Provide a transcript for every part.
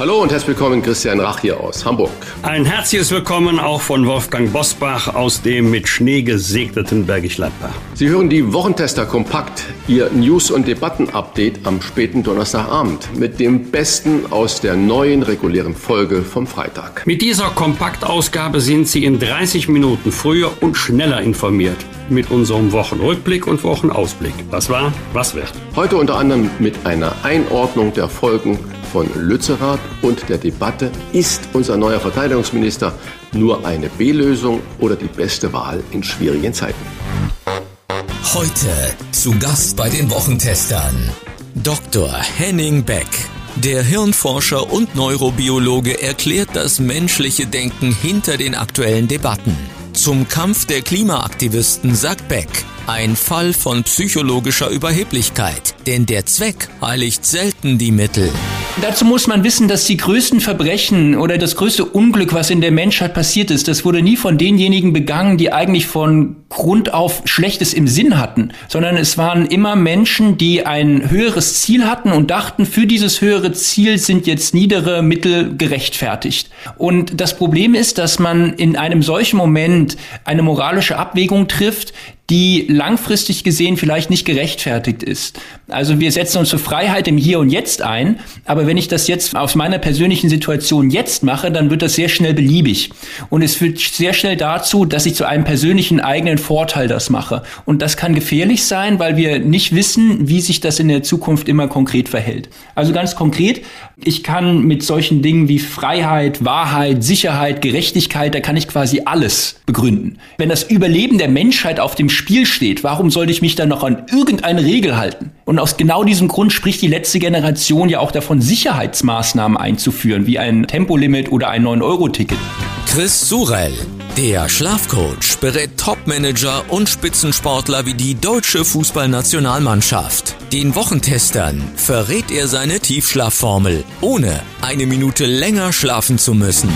Hallo und herzlich willkommen, Christian Rach hier aus Hamburg. Ein herzliches Willkommen auch von Wolfgang Bosbach aus dem mit Schnee gesegneten Bergisch Gladbach. Sie hören die Wochentester Kompakt, Ihr News- und Debatten-Update am späten Donnerstagabend mit dem Besten aus der neuen regulären Folge vom Freitag. Mit dieser Kompaktausgabe sind Sie in 30 Minuten früher und schneller informiert mit unserem Wochenrückblick und Wochenausblick. Was war, was wird. Heute unter anderem mit einer Einordnung der Folgen von Lützerath und der Debatte, ist unser neuer Verteidigungsminister nur eine B-Lösung oder die beste Wahl in schwierigen Zeiten? Heute zu Gast bei den Wochentestern Dr. Henning Beck. Der Hirnforscher und Neurobiologe erklärt das menschliche Denken hinter den aktuellen Debatten. Zum Kampf der Klimaaktivisten sagt Beck, ein Fall von psychologischer Überheblichkeit, denn der Zweck heiligt selten die Mittel. Dazu muss man wissen, dass die größten Verbrechen oder das größte Unglück, was in der Menschheit passiert ist, das wurde nie von denjenigen begangen, die eigentlich von Grund auf Schlechtes im Sinn hatten, sondern es waren immer Menschen, die ein höheres Ziel hatten und dachten, für dieses höhere Ziel sind jetzt niedere Mittel gerechtfertigt. Und das Problem ist, dass man in einem solchen Moment eine moralische Abwägung trifft, die langfristig gesehen vielleicht nicht gerechtfertigt ist. Also wir setzen uns für Freiheit im Hier und Jetzt ein, aber wenn ich das jetzt aus meiner persönlichen Situation jetzt mache, dann wird das sehr schnell beliebig. Und es führt sehr schnell dazu, dass ich zu einem persönlichen eigenen Vorteil das mache. Und das kann gefährlich sein, weil wir nicht wissen, wie sich das in der Zukunft immer konkret verhält. Also ganz konkret, ich kann mit solchen Dingen wie Freiheit, Wahrheit, Sicherheit, Gerechtigkeit, da kann ich quasi alles begründen. Wenn das Überleben der Menschheit auf dem Spiel steht, warum sollte ich mich dann noch an irgendeine Regel halten? Und aus genau diesem Grund spricht die letzte Generation ja auch davon, Sicherheitsmaßnahmen einzuführen, wie ein Tempolimit oder ein 9-Euro-Ticket. Chris Surell, der Schlafcoach, berät Topmanager und Spitzensportler wie die deutsche Fußballnationalmannschaft. Den Wochentestern verrät er seine Tiefschlafformel, ohne eine Minute länger schlafen zu müssen.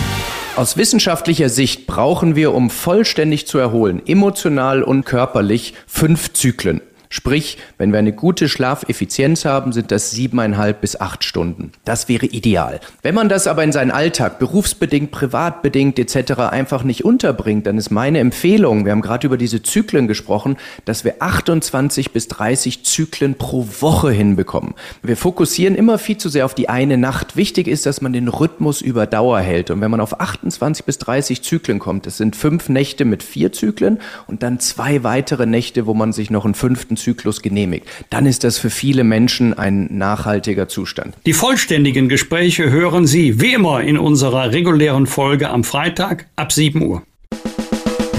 Aus wissenschaftlicher Sicht brauchen wir, um vollständig zu erholen, emotional und körperlich, fünf Zyklen. Sprich, wenn wir eine gute Schlafeffizienz haben, sind das siebeneinhalb bis acht Stunden. Das wäre ideal. Wenn man das aber in seinen Alltag, berufsbedingt, privatbedingt etc. einfach nicht unterbringt, dann ist meine Empfehlung, wir haben gerade über diese Zyklen gesprochen, dass wir 28 bis 30 Zyklen pro Woche hinbekommen. Wir fokussieren immer viel zu sehr auf die eine Nacht. Wichtig ist, dass man den Rhythmus über Dauer hält. Und wenn man auf 28 bis 30 Zyklen kommt, das sind fünf Nächte mit vier Zyklen und dann zwei weitere Nächte, wo man sich noch einen fünften Zyklus genehmigt. Dann ist das für viele Menschen ein nachhaltiger Zustand. Die vollständigen Gespräche hören Sie wie immer in unserer regulären Folge am Freitag ab 7 Uhr.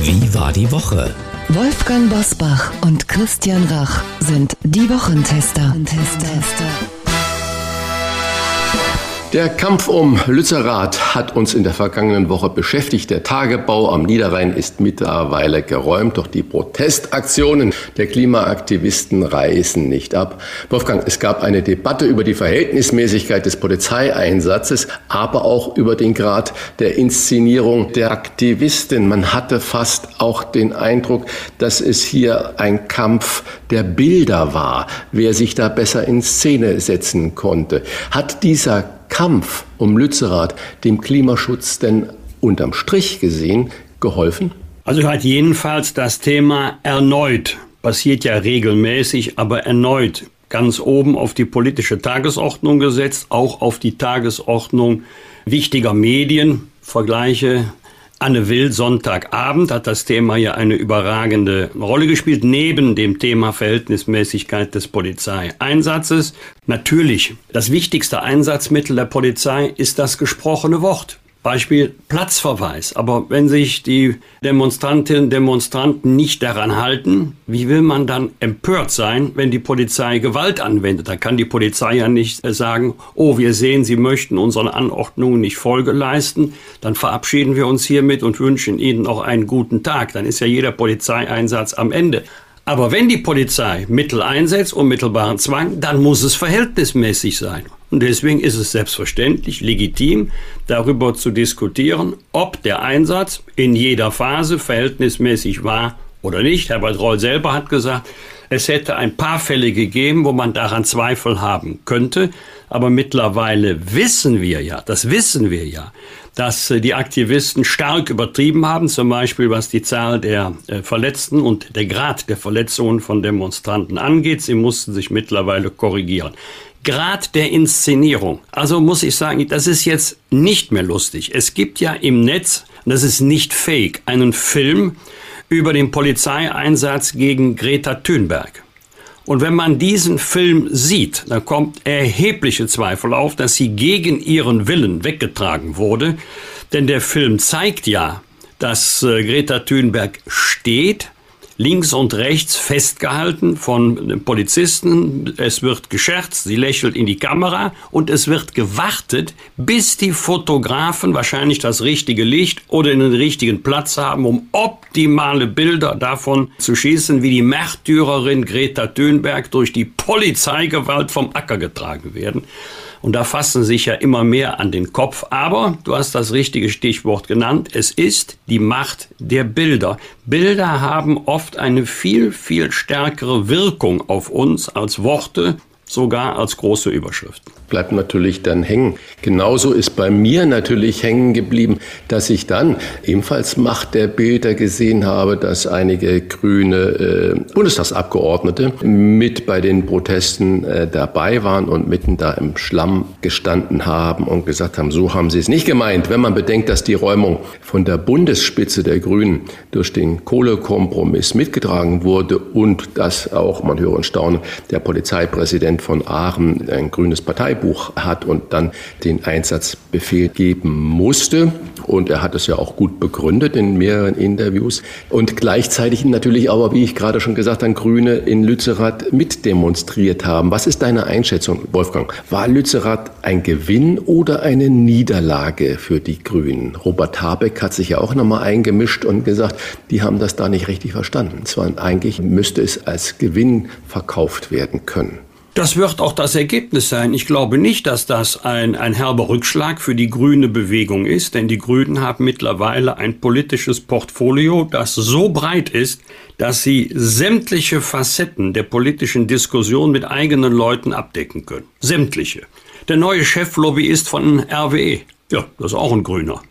Wie war die Woche? Wolfgang Bosbach und Christian Rach sind die Wochentester. Der Kampf um Lützerath hat uns in der vergangenen Woche beschäftigt. Der Tagebau am Niederrhein ist mittlerweile geräumt, doch die Protestaktionen der Klimaaktivisten reißen nicht ab. Wolfgang, es gab eine Debatte über die Verhältnismäßigkeit des Polizeieinsatzes, aber auch über den Grad der Inszenierung der Aktivisten. Man hatte fast auch den Eindruck, dass es hier ein Kampf der Bilder war, wer sich da besser in Szene setzen konnte. Hat dieser Kampf um Lützerath dem Klimaschutz denn unterm Strich gesehen geholfen? Also hat jedenfalls das Thema erneut, passiert ja regelmäßig, aber erneut ganz oben auf die politische Tagesordnung gesetzt, auch auf die Tagesordnung wichtiger Medien. Vergleiche Anne Will Sonntagabend hat das Thema ja eine überragende Rolle gespielt, neben dem Thema Verhältnismäßigkeit des Polizeieinsatzes. Natürlich, das wichtigste Einsatzmittel der Polizei ist das gesprochene Wort. Beispiel Platzverweis. Aber wenn sich die Demonstrantinnen und Demonstranten nicht daran halten, wie will man dann empört sein, wenn die Polizei Gewalt anwendet? Da kann die Polizei ja nicht sagen, oh, wir sehen, Sie möchten unseren Anordnungen nicht Folge leisten, dann verabschieden wir uns hiermit und wünschen Ihnen noch einen guten Tag. Dann ist ja jeder Polizeieinsatz am Ende. Aber wenn die Polizei Mittel einsetzt, unmittelbaren Zwang, dann muss es verhältnismäßig sein. Und deswegen ist es selbstverständlich legitim, darüber zu diskutieren, ob der Einsatz in jeder Phase verhältnismäßig war oder nicht. Herbert Reul selber hat gesagt, es hätte ein paar Fälle gegeben, wo man daran Zweifel haben könnte. Aber mittlerweile wissen wir ja, das wissen wir ja, dass äh, die Aktivisten stark übertrieben haben, zum Beispiel was die Zahl der äh, Verletzten und der Grad der Verletzungen von Demonstranten angeht. Sie mussten sich mittlerweile korrigieren. Grad der Inszenierung. Also muss ich sagen, das ist jetzt nicht mehr lustig. Es gibt ja im Netz, das ist nicht fake, einen Film über den Polizeieinsatz gegen Greta Thunberg. Und wenn man diesen Film sieht, dann kommt erhebliche Zweifel auf, dass sie gegen ihren Willen weggetragen wurde. Denn der Film zeigt ja, dass äh, Greta Thunberg steht, links und rechts festgehalten von Polizisten. Es wird gescherzt, sie lächelt in die Kamera und es wird gewartet, bis die Fotografen wahrscheinlich das richtige Licht oder den richtigen Platz haben, um optimale Bilder davon zu schießen, wie die Märtyrerin Greta Thunberg durch die Polizeigewalt vom Acker getragen werden. Und da fassen sich ja immer mehr an den Kopf. Aber du hast das richtige Stichwort genannt. Es ist die Macht der Bilder. Bilder haben oft eine viel, viel stärkere Wirkung auf uns als Worte, sogar als große Überschriften bleibt natürlich dann hängen. Genauso ist bei mir natürlich hängen geblieben, dass ich dann ebenfalls Macht der Bilder gesehen habe, dass einige grüne äh, Bundestagsabgeordnete mit bei den Protesten äh, dabei waren und mitten da im Schlamm gestanden haben und gesagt haben, so haben sie es nicht gemeint. Wenn man bedenkt, dass die Räumung von der Bundesspitze der Grünen durch den Kohlekompromiss mitgetragen wurde und dass auch, man höre und staune, der Polizeipräsident von Aachen ein grünes Partei Polizeibuch hat und dann den Einsatzbefehl geben musste. Und er hat es ja auch gut begründet in mehreren Interviews. Und gleichzeitig natürlich aber, wie ich gerade schon gesagt habe, Grüne in Lützerath mitdemonstriert haben. Was ist deine Einschätzung, Wolfgang? War Lützerath ein Gewinn oder eine Niederlage für die Grünen? Robert Habeck hat sich ja auch nochmal eingemischt und gesagt, die haben das da nicht richtig verstanden. Zwar eigentlich müsste es als Gewinn verkauft werden können. Das wird auch das Ergebnis sein. Ich glaube nicht, dass das ein, ein herber Rückschlag für die grüne Bewegung ist, denn die Grünen haben mittlerweile ein politisches Portfolio, das so breit ist, dass sie sämtliche Facetten der politischen Diskussion mit eigenen Leuten abdecken können. Sämtliche. Der neue Cheflobbyist von RWE, ja, das ist auch ein Grüner.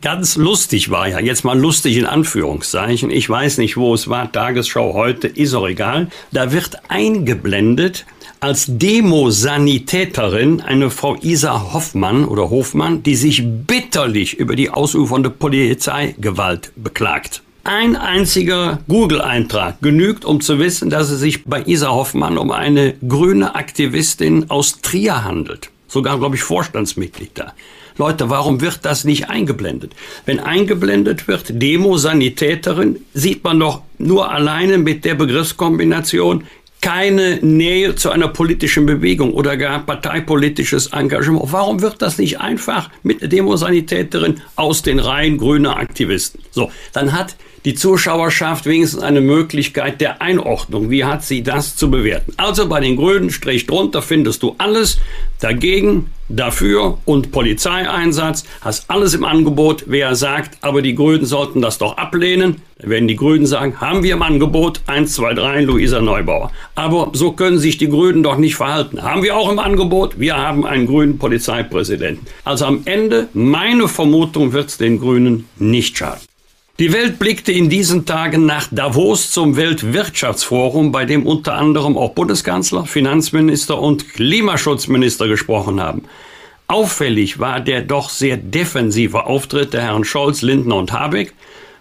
Ganz lustig war ja, jetzt mal lustig in Anführungszeichen, ich weiß nicht, wo es war, Tagesschau heute, ist auch egal, da wird eingeblendet, als Demosanitäterin eine Frau Isa Hoffmann oder Hofmann, die sich bitterlich über die ausufernde Polizeigewalt beklagt. Ein einziger Google-Eintrag genügt, um zu wissen, dass es sich bei Isa Hoffmann um eine grüne Aktivistin aus Trier handelt. Sogar, glaube ich, Vorstandsmitglied da. Leute, warum wird das nicht eingeblendet? Wenn eingeblendet wird, Demosanitäterin, sieht man doch nur alleine mit der Begriffskombination keine Nähe zu einer politischen Bewegung oder gar parteipolitisches Engagement. Warum wird das nicht einfach mit Demosanitäterin aus den Reihen grüner Aktivisten? So, dann hat die Zuschauerschaft wenigstens eine Möglichkeit der Einordnung. Wie hat sie das zu bewerten? Also bei den Grünen Strich drunter findest du alles dagegen, dafür und Polizeieinsatz. Hast alles im Angebot. Wer sagt, aber die Grünen sollten das doch ablehnen, dann werden die Grünen sagen, haben wir im Angebot 1, 2, 3, Luisa Neubauer. Aber so können sich die Grünen doch nicht verhalten. Haben wir auch im Angebot, wir haben einen grünen Polizeipräsidenten. Also am Ende, meine Vermutung, wird es den Grünen nicht schaden. Die Welt blickte in diesen Tagen nach Davos zum Weltwirtschaftsforum, bei dem unter anderem auch Bundeskanzler, Finanzminister und Klimaschutzminister gesprochen haben. Auffällig war der doch sehr defensive Auftritt der Herren Scholz, Lindner und Habeck.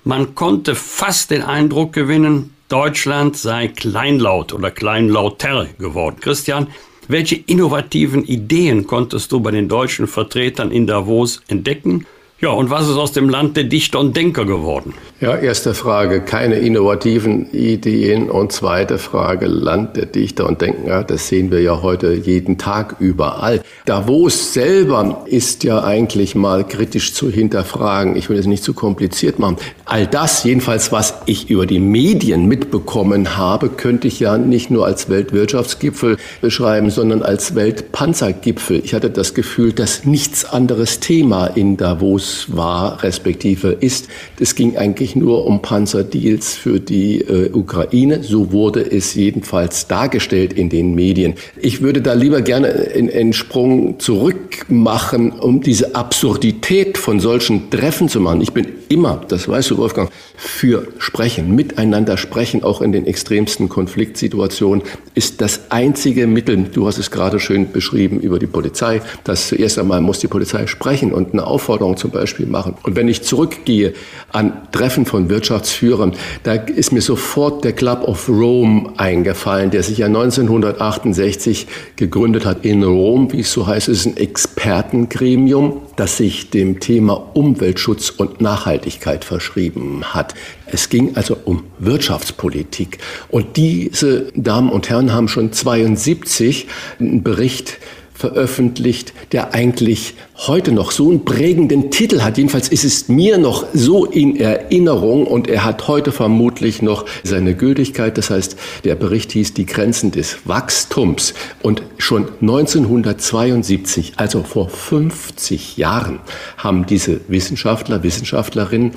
Man konnte fast den Eindruck gewinnen, Deutschland sei kleinlaut oder kleinlauter geworden. Christian, welche innovativen Ideen konntest du bei den deutschen Vertretern in Davos entdecken? Ja, und was ist aus dem Land der Dichter und Denker geworden? Ja, erste Frage, keine innovativen Ideen. Und zweite Frage, Land der Dichter und Denker. Das sehen wir ja heute jeden Tag überall. Davos selber ist ja eigentlich mal kritisch zu hinterfragen. Ich will es nicht zu kompliziert machen. All das, jedenfalls, was ich über die Medien mitbekommen habe, könnte ich ja nicht nur als Weltwirtschaftsgipfel beschreiben, sondern als Weltpanzergipfel. Ich hatte das Gefühl, dass nichts anderes Thema in Davos war, respektive ist. Es ging eigentlich nur um Panzerdeals für die äh, Ukraine. So wurde es jedenfalls dargestellt in den Medien. Ich würde da lieber gerne einen Sprung zurück machen, um diese Absurdität von solchen Treffen zu machen. Ich bin immer, das weißt du, Wolfgang, für Sprechen, miteinander sprechen, auch in den extremsten Konfliktsituationen, ist das einzige Mittel, du hast es gerade schön beschrieben über die Polizei, dass zuerst einmal muss die Polizei sprechen und eine Aufforderung zum Beispiel machen. Und wenn ich zurückgehe an Treffen von Wirtschaftsführern, da ist mir sofort der Club of Rome eingefallen, der sich ja 1968 gegründet hat in Rom, wie es so heißt, ist ein Expertengremium, das sich dem Thema Umweltschutz und Nachhaltigkeit verschrieben hat. Es ging also um Wirtschaftspolitik. Und diese Damen und Herren haben schon 72 einen Bericht veröffentlicht, der eigentlich heute noch so einen prägenden Titel hat. Jedenfalls ist es mir noch so in Erinnerung und er hat heute vermutlich noch seine Gültigkeit. Das heißt, der Bericht hieß Die Grenzen des Wachstums. Und schon 1972, also vor 50 Jahren, haben diese Wissenschaftler, Wissenschaftlerinnen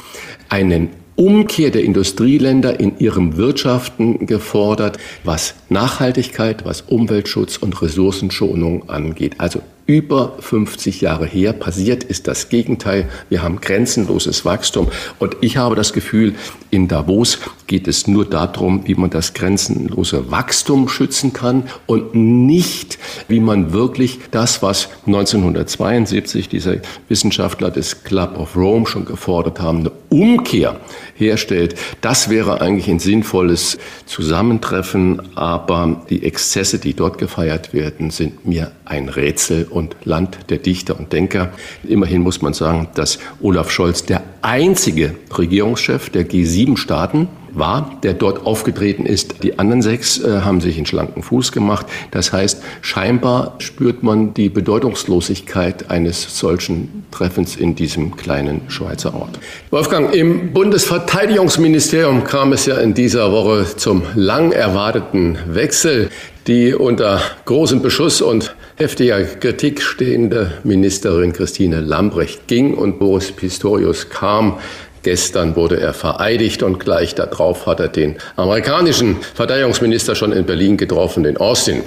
einen Umkehr der Industrieländer in ihrem Wirtschaften gefordert, was Nachhaltigkeit, was Umweltschutz und Ressourcenschonung angeht. Also über 50 Jahre her passiert ist das Gegenteil. Wir haben grenzenloses Wachstum. Und ich habe das Gefühl, in Davos geht es nur darum, wie man das grenzenlose Wachstum schützen kann und nicht, wie man wirklich das, was 1972 diese Wissenschaftler des Club of Rome schon gefordert haben, eine Umkehr herstellt. Das wäre eigentlich ein sinnvolles Zusammentreffen, aber die Exzesse, die dort gefeiert werden, sind mir ein Rätsel und Land der Dichter und Denker. Immerhin muss man sagen, dass Olaf Scholz der einzige Regierungschef der G7-Staaten war, der dort aufgetreten ist. Die anderen sechs äh, haben sich in schlanken Fuß gemacht. Das heißt, scheinbar spürt man die Bedeutungslosigkeit eines solchen Treffens in diesem kleinen Schweizer Ort. Wolfgang, im Bundesverteidigungsministerium kam es ja in dieser Woche zum lang erwarteten Wechsel. Die unter großem Beschuss und heftiger Kritik stehende Ministerin Christine Lambrecht ging und Boris Pistorius kam. Gestern wurde er vereidigt und gleich darauf hat er den amerikanischen Verteidigungsminister schon in Berlin getroffen, den Austin.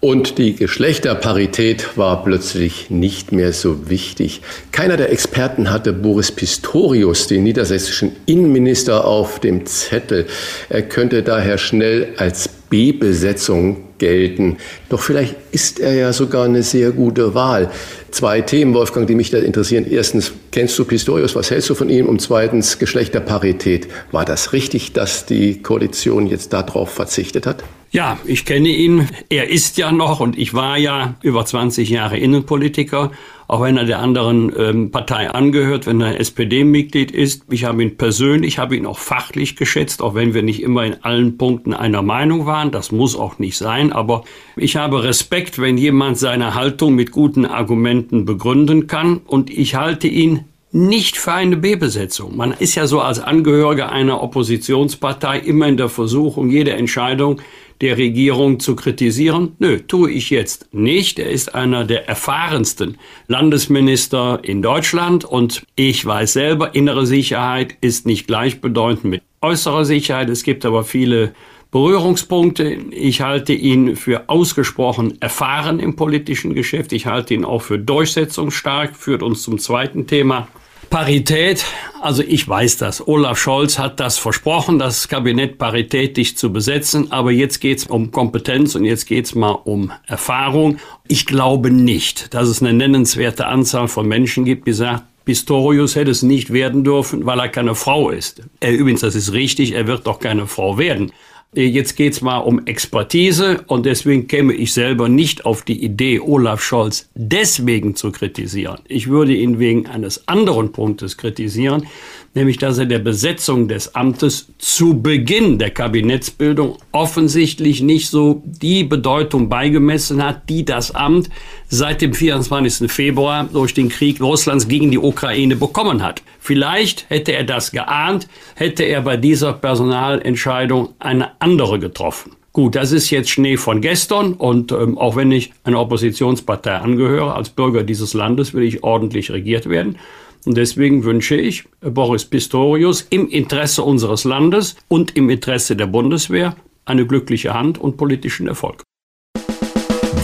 Und die Geschlechterparität war plötzlich nicht mehr so wichtig. Keiner der Experten hatte Boris Pistorius, den niedersächsischen Innenminister, auf dem Zettel. Er könnte daher schnell als B-Besetzung gelten. Doch vielleicht ist er ja sogar eine sehr gute Wahl. Zwei Themen, Wolfgang, die mich da interessieren. Erstens, kennst du Pistorius? Was hältst du von ihm? Und zweitens, Geschlechterparität. War das richtig, dass die Koalition jetzt darauf verzichtet hat? Ja, ich kenne ihn. Er ist ja noch und ich war ja über 20 Jahre Innenpolitiker, auch wenn er der anderen ähm, Partei angehört, wenn er SPD-Mitglied ist. Ich habe ihn persönlich, habe ihn auch fachlich geschätzt, auch wenn wir nicht immer in allen Punkten einer Meinung waren. Das muss auch nicht sein, aber ich habe Respekt, wenn jemand seine Haltung mit guten Argumenten begründen kann und ich halte ihn nicht für eine B-Besetzung. Man ist ja so als Angehöriger einer Oppositionspartei immer in der Versuchung, jede Entscheidung der Regierung zu kritisieren? Nö, tue ich jetzt nicht. Er ist einer der erfahrensten Landesminister in Deutschland und ich weiß selber, innere Sicherheit ist nicht gleichbedeutend mit äußerer Sicherheit. Es gibt aber viele Berührungspunkte. Ich halte ihn für ausgesprochen erfahren im politischen Geschäft. Ich halte ihn auch für durchsetzungsstark. Führt uns zum zweiten Thema. Parität, also ich weiß das. Olaf Scholz hat das versprochen, das Kabinett paritätisch zu besetzen, aber jetzt geht's um Kompetenz und jetzt geht's mal um Erfahrung. Ich glaube nicht, dass es eine nennenswerte Anzahl von Menschen gibt, die sagen, Pistorius hätte es nicht werden dürfen, weil er keine Frau ist. Er, übrigens, das ist richtig, er wird doch keine Frau werden. Jetzt geht es mal um Expertise und deswegen käme ich selber nicht auf die Idee, Olaf Scholz deswegen zu kritisieren. Ich würde ihn wegen eines anderen Punktes kritisieren, nämlich dass er der Besetzung des Amtes zu Beginn der Kabinettsbildung offensichtlich nicht so die Bedeutung beigemessen hat, die das Amt seit dem 24. Februar durch den Krieg Russlands gegen die Ukraine bekommen hat. Vielleicht hätte er das geahnt, hätte er bei dieser Personalentscheidung eine andere getroffen. Gut, das ist jetzt Schnee von gestern und ähm, auch wenn ich einer Oppositionspartei angehöre, als Bürger dieses Landes will ich ordentlich regiert werden. Und deswegen wünsche ich Boris Pistorius im Interesse unseres Landes und im Interesse der Bundeswehr eine glückliche Hand und politischen Erfolg.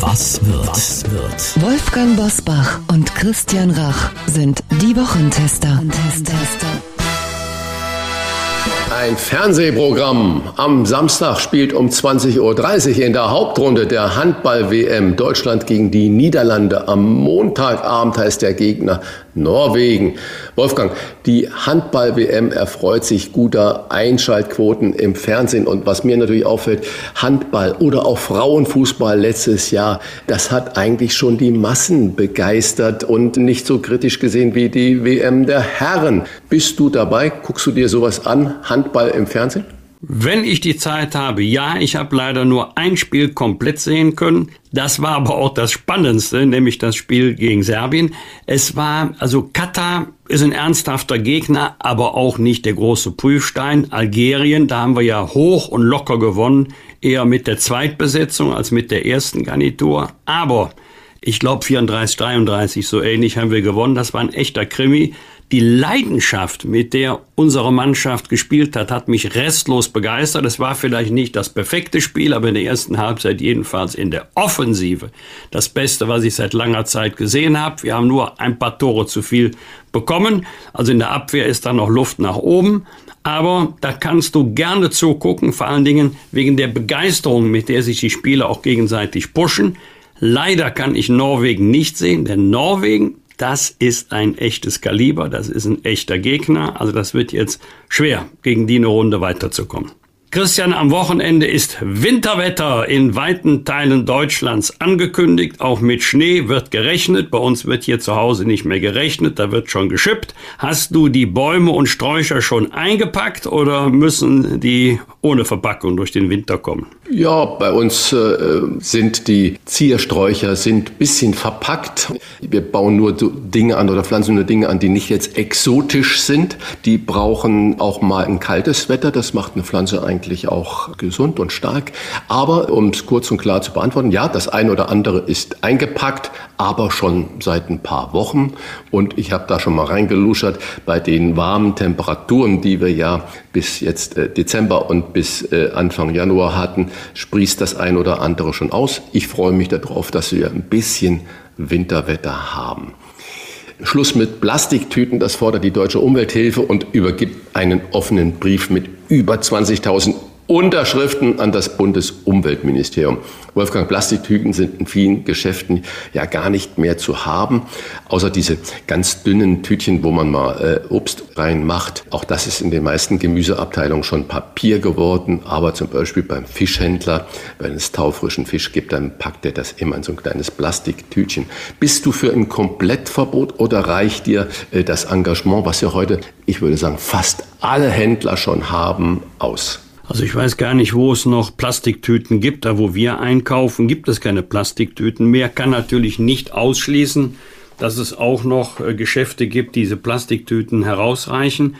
Was wird? Was wird? Wolfgang Bosbach und Christian Rach sind die Wochentester. Wochentester. Ein Fernsehprogramm. Am Samstag spielt um 20.30 Uhr in der Hauptrunde der Handball-WM Deutschland gegen die Niederlande. Am Montagabend heißt der Gegner Norwegen. Wolfgang, die Handball-WM erfreut sich guter Einschaltquoten im Fernsehen. Und was mir natürlich auffällt, Handball oder auch Frauenfußball letztes Jahr, das hat eigentlich schon die Massen begeistert und nicht so kritisch gesehen wie die WM der Herren. Bist du dabei? Guckst du dir sowas an? Handball im Fernsehen? Wenn ich die Zeit habe, ja, ich habe leider nur ein Spiel komplett sehen können. Das war aber auch das Spannendste, nämlich das Spiel gegen Serbien. Es war, also Katar ist ein ernsthafter Gegner, aber auch nicht der große Prüfstein. Algerien, da haben wir ja hoch und locker gewonnen, eher mit der Zweitbesetzung als mit der ersten Garnitur. Aber ich glaube 34, 33 so ähnlich haben wir gewonnen. Das war ein echter Krimi. Die Leidenschaft, mit der unsere Mannschaft gespielt hat, hat mich restlos begeistert. Es war vielleicht nicht das perfekte Spiel, aber in der ersten Halbzeit jedenfalls in der Offensive das Beste, was ich seit langer Zeit gesehen habe. Wir haben nur ein paar Tore zu viel bekommen. Also in der Abwehr ist da noch Luft nach oben. Aber da kannst du gerne zugucken, vor allen Dingen wegen der Begeisterung, mit der sich die Spieler auch gegenseitig pushen. Leider kann ich Norwegen nicht sehen, denn Norwegen das ist ein echtes Kaliber, das ist ein echter Gegner. Also das wird jetzt schwer, gegen die eine Runde weiterzukommen. Christian, am Wochenende ist Winterwetter in weiten Teilen Deutschlands angekündigt. Auch mit Schnee wird gerechnet. Bei uns wird hier zu Hause nicht mehr gerechnet, da wird schon geschippt. Hast du die Bäume und Sträucher schon eingepackt oder müssen die ohne Verpackung durch den Winter kommen? Ja, bei uns äh, sind die Ziersträucher sind bisschen verpackt. Wir bauen nur so Dinge an oder pflanzen nur Dinge an, die nicht jetzt exotisch sind. Die brauchen auch mal ein kaltes Wetter. Das macht eine Pflanze eigentlich auch gesund und stark. Aber um es kurz und klar zu beantworten, ja, das eine oder andere ist eingepackt, aber schon seit ein paar Wochen. Und ich habe da schon mal reingeluschert bei den warmen Temperaturen, die wir ja bis jetzt äh, Dezember und bis äh, Anfang Januar hatten sprießt das ein oder andere schon aus. Ich freue mich darauf, dass wir ein bisschen Winterwetter haben. Schluss mit Plastiktüten, das fordert die Deutsche Umwelthilfe und übergibt einen offenen Brief mit über 20.000 Unterschriften an das Bundesumweltministerium. Wolfgang, Plastiktüten sind in vielen Geschäften ja gar nicht mehr zu haben, außer diese ganz dünnen Tütchen, wo man mal äh, Obst reinmacht. Auch das ist in den meisten Gemüseabteilungen schon Papier geworden, aber zum Beispiel beim Fischhändler, wenn es taufrischen Fisch gibt, dann packt er das immer in so ein kleines Plastiktütchen. Bist du für ein Komplettverbot oder reicht dir äh, das Engagement, was ja heute, ich würde sagen, fast alle Händler schon haben, aus? Also ich weiß gar nicht, wo es noch Plastiktüten gibt. Da, wo wir einkaufen, gibt es keine Plastiktüten mehr. Kann natürlich nicht ausschließen, dass es auch noch äh, Geschäfte gibt, die diese Plastiktüten herausreichen.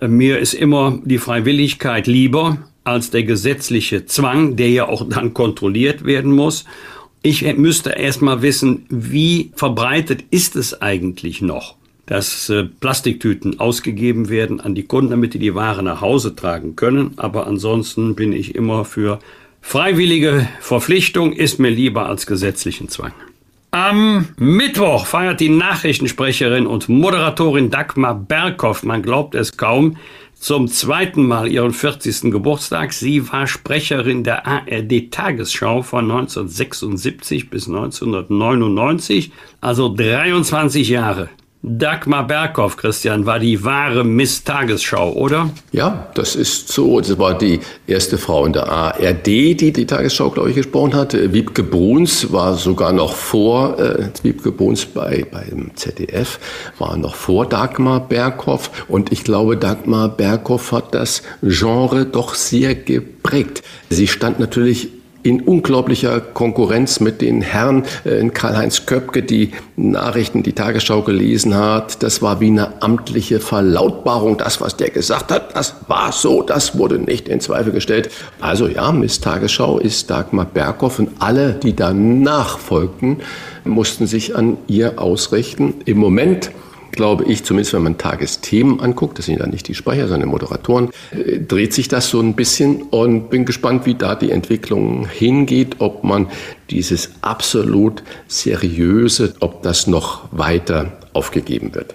Äh, mir ist immer die Freiwilligkeit lieber als der gesetzliche Zwang, der ja auch dann kontrolliert werden muss. Ich müsste erst mal wissen, wie verbreitet ist es eigentlich noch? Dass äh, Plastiktüten ausgegeben werden an die Kunden, damit die die Ware nach Hause tragen können. Aber ansonsten bin ich immer für freiwillige Verpflichtung, ist mir lieber als gesetzlichen Zwang. Am Mittwoch feiert die Nachrichtensprecherin und Moderatorin Dagmar Berghoff, man glaubt es kaum, zum zweiten Mal ihren 40. Geburtstag. Sie war Sprecherin der ARD Tagesschau von 1976 bis 1999, also 23 Jahre Dagmar Berghoff, Christian, war die wahre Miss Tagesschau, oder? Ja, das ist so. Das war die erste Frau in der ARD, die die Tagesschau, glaube ich, gesprochen hat. Wiebke Bruns war sogar noch vor, äh, Wiebke Bruns bei, beim ZDF, war noch vor Dagmar Berghoff. Und ich glaube, Dagmar Berghoff hat das Genre doch sehr geprägt. Sie stand natürlich in unglaublicher Konkurrenz mit den Herren äh, Karl-Heinz Köpke, die Nachrichten, die Tagesschau gelesen hat. Das war wie eine amtliche Verlautbarung. Das, was der gesagt hat, das war so, das wurde nicht in Zweifel gestellt. Also ja, Miss Tagesschau ist Dagmar Berghoff und alle, die danach folgten, mussten sich an ihr ausrichten. Im Moment glaube ich, zumindest wenn man Tagesthemen anguckt, das sind ja nicht die Sprecher, sondern die Moderatoren, äh, dreht sich das so ein bisschen und bin gespannt, wie da die Entwicklung hingeht, ob man dieses absolut seriöse, ob das noch weiter aufgegeben wird.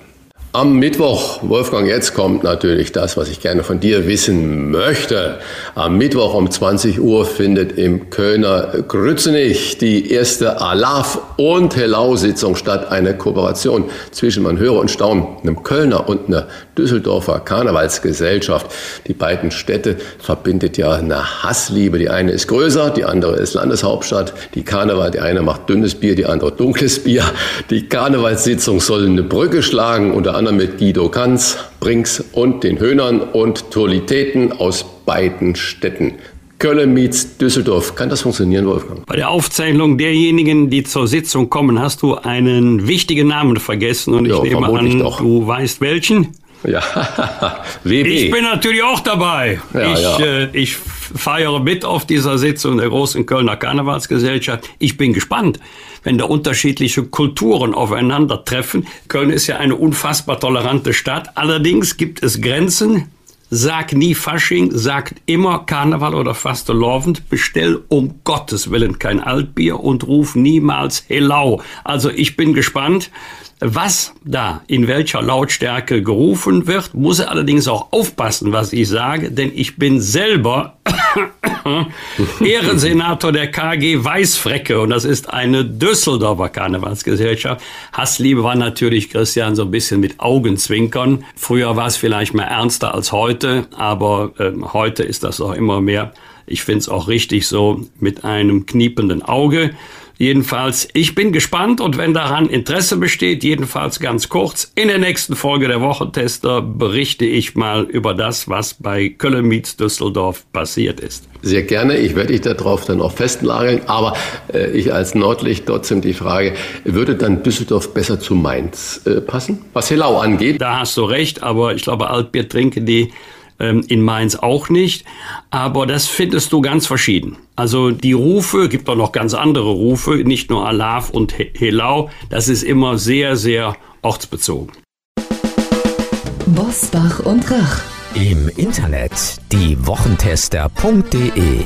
Am Mittwoch, Wolfgang, jetzt kommt natürlich das, was ich gerne von dir wissen möchte. Am Mittwoch um 20 Uhr findet im Kölner Grützenich die erste Alaf- und Hellau-Sitzung statt. Eine Kooperation zwischen, man höre und staune, einem Kölner und einer Düsseldorfer Karnevalsgesellschaft. Die beiden Städte verbindet ja eine Hassliebe. Die eine ist größer, die andere ist Landeshauptstadt. Die Karneval, die eine macht dünnes Bier, die andere dunkles Bier. Die Karnevalssitzung soll eine Brücke schlagen, unter anderem anderem mit Guido Kanz, Brinks und den Höhnern und Tolitäten aus beiden Städten. Köln meets Düsseldorf. Kann das funktionieren, Wolfgang? Bei der Aufzeichnung derjenigen, die zur Sitzung kommen, hast du einen wichtigen Namen vergessen und ich ja, nehme an, doch. du weißt welchen? Ja, WB. Ich bin natürlich auch dabei. Ja, ich, ja. Äh, ich feiere mit auf dieser Sitzung der großen Kölner Karnevalsgesellschaft. Ich bin gespannt, wenn da unterschiedliche Kulturen aufeinandertreffen. Köln ist ja eine unfassbar tolerante Stadt. Allerdings gibt es Grenzen. Sag nie Fasching, sagt immer Karneval oder Fastelovend, bestell um Gottes Willen kein Altbier und ruf niemals Hello. Also ich bin gespannt. Was da in welcher Lautstärke gerufen wird, muss er allerdings auch aufpassen, was ich sage, denn ich bin selber Ehrensenator der KG Weißfrecke und das ist eine Düsseldorfer Karnevalsgesellschaft. Hassliebe war natürlich, Christian, so ein bisschen mit Augenzwinkern. Früher war es vielleicht mehr ernster als heute, aber äh, heute ist das auch immer mehr. Ich finde es auch richtig so mit einem kniependen Auge. Jedenfalls, ich bin gespannt und wenn daran Interesse besteht, jedenfalls ganz kurz, in der nächsten Folge der Wochentester berichte ich mal über das, was bei Köln Meets Düsseldorf passiert ist. Sehr gerne. Ich werde dich darauf dann auch festnageln. Aber äh, ich als Nordlicht trotzdem die Frage, würde dann Düsseldorf besser zu Mainz äh, passen? Was Hellau angeht? Da hast du recht, aber ich glaube, Altbier trinken die ähm, in Mainz auch nicht. Aber das findest du ganz verschieden. Also die Rufe, gibt auch noch ganz andere Rufe, nicht nur Alaf und Helau. Das ist immer sehr, sehr ortsbezogen. Bosbach und Rach. Im Internet diewochentester.de